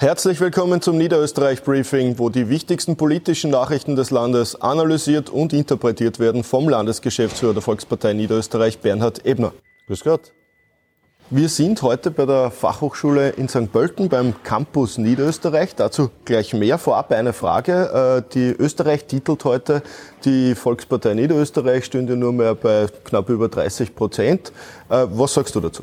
Herzlich willkommen zum Niederösterreich Briefing, wo die wichtigsten politischen Nachrichten des Landes analysiert und interpretiert werden vom Landesgeschäftsführer der Volkspartei Niederösterreich, Bernhard Ebner. Grüß Gott. Wir sind heute bei der Fachhochschule in St. Pölten beim Campus Niederösterreich. Dazu gleich mehr. Vorab eine Frage. Äh, die Österreich titelt heute, die Volkspartei Niederösterreich stünde nur mehr bei knapp über 30 Prozent. Äh, was sagst du dazu?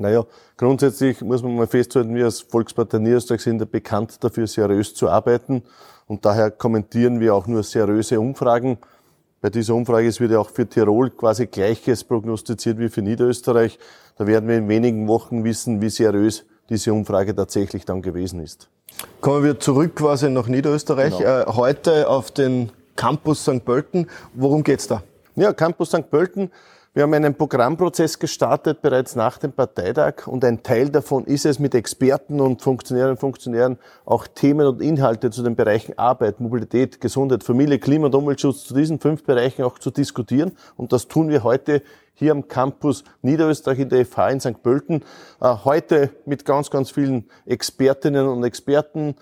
Naja, grundsätzlich muss man mal festhalten, wir als Volkspartei Niederösterreich sind ja bekannt dafür, seriös zu arbeiten. Und daher kommentieren wir auch nur seriöse Umfragen. Bei dieser Umfrage es wird ja auch für Tirol quasi Gleiches prognostiziert wie für Niederösterreich. Da werden wir in wenigen Wochen wissen, wie seriös diese Umfrage tatsächlich dann gewesen ist. Kommen wir zurück quasi nach Niederösterreich. Genau. Äh, heute auf den Campus St. Pölten. Worum geht's da? Ja, Campus St. Pölten wir haben einen Programmprozess gestartet bereits nach dem Parteitag und ein Teil davon ist es, mit Experten und Funktionärinnen und Funktionären auch Themen und Inhalte zu den Bereichen Arbeit, Mobilität, Gesundheit, Familie, Klima und Umweltschutz zu diesen fünf Bereichen auch zu diskutieren. Und das tun wir heute hier am Campus Niederösterreich in der FH in St. Pölten. Äh, heute mit ganz, ganz vielen Expertinnen und Experten.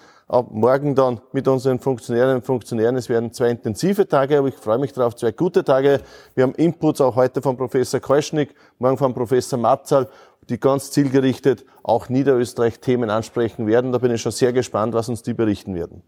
Morgen dann mit unseren Funktionärinnen und Funktionären. Es werden zwei intensive Tage, aber ich freue mich darauf, zwei gute Tage. Wir haben Inputs auch heute von Professor Keuschnick, morgen von Professor Matzal, die ganz zielgerichtet auch Niederösterreich Themen ansprechen werden. Da bin ich schon sehr gespannt, was uns die berichten werden.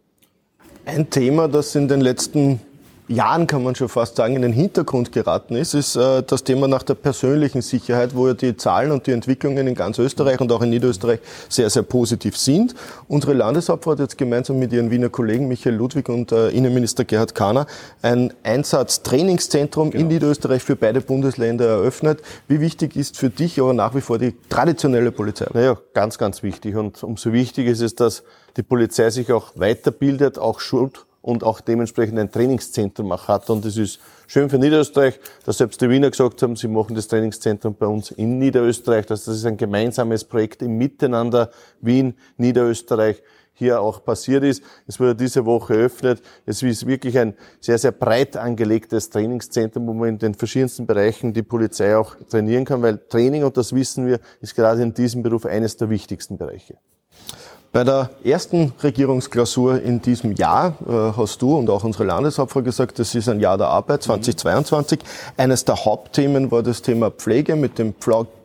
Ein Thema, das in den letzten Jahren, kann man schon fast sagen, in den Hintergrund geraten ist, ist äh, das Thema nach der persönlichen Sicherheit, wo ja die Zahlen und die Entwicklungen in ganz Österreich und auch in Niederösterreich sehr, sehr positiv sind. Unsere Landeshauptfrau hat jetzt gemeinsam mit ihren Wiener Kollegen Michael Ludwig und äh, Innenminister Gerhard Kahner ein Einsatztrainingszentrum genau. in Niederösterreich für beide Bundesländer eröffnet. Wie wichtig ist für dich aber nach wie vor die traditionelle Polizei? Naja, ganz, ganz wichtig. Und umso wichtiger ist es, dass die Polizei sich auch weiterbildet, auch schult und auch dementsprechend ein Trainingszentrum auch hat. Und es ist schön für Niederösterreich, dass selbst die Wiener gesagt haben, sie machen das Trainingszentrum bei uns in Niederösterreich. Das ist ein gemeinsames Projekt im Miteinander Wien, Niederösterreich hier auch passiert ist. Es wurde diese Woche eröffnet. Es ist wirklich ein sehr, sehr breit angelegtes Trainingszentrum, wo man in den verschiedensten Bereichen die Polizei auch trainieren kann, weil Training, und das wissen wir, ist gerade in diesem Beruf eines der wichtigsten Bereiche. Bei der ersten Regierungsklausur in diesem Jahr äh, hast du und auch unsere Landeshauptfrau gesagt, das ist ein Jahr der Arbeit 2022. Mhm. Eines der Hauptthemen war das Thema Pflege mit dem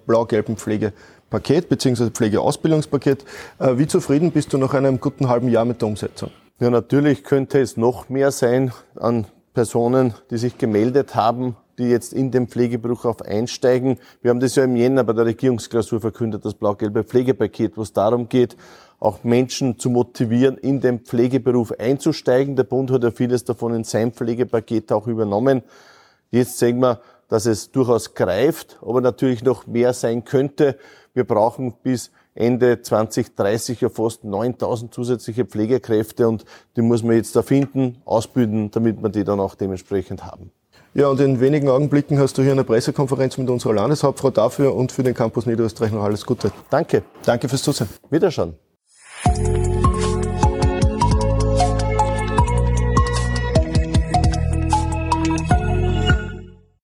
blau-gelben Pflegepaket bzw. Pflegeausbildungspaket. Äh, wie zufrieden bist du nach einem guten halben Jahr mit der Umsetzung? Ja, natürlich könnte es noch mehr sein an Personen, die sich gemeldet haben, die jetzt in den Pflegeberuf auf einsteigen. Wir haben das ja im Jänner bei der Regierungsklausur verkündet, das blau-gelbe Pflegepaket, wo es darum geht, auch Menschen zu motivieren, in den Pflegeberuf einzusteigen. Der Bund hat ja vieles davon in sein Pflegepaket auch übernommen. Jetzt sehen wir, dass es durchaus greift, aber natürlich noch mehr sein könnte. Wir brauchen bis Ende 2030 ja fast 9000 zusätzliche Pflegekräfte und die muss man jetzt da finden, ausbilden, damit wir die dann auch dementsprechend haben. Ja, und in wenigen Augenblicken hast du hier eine Pressekonferenz mit unserer Landeshauptfrau dafür und für den Campus Niederösterreich noch alles Gute. Danke. Danke fürs Zusehen. Wiederschauen.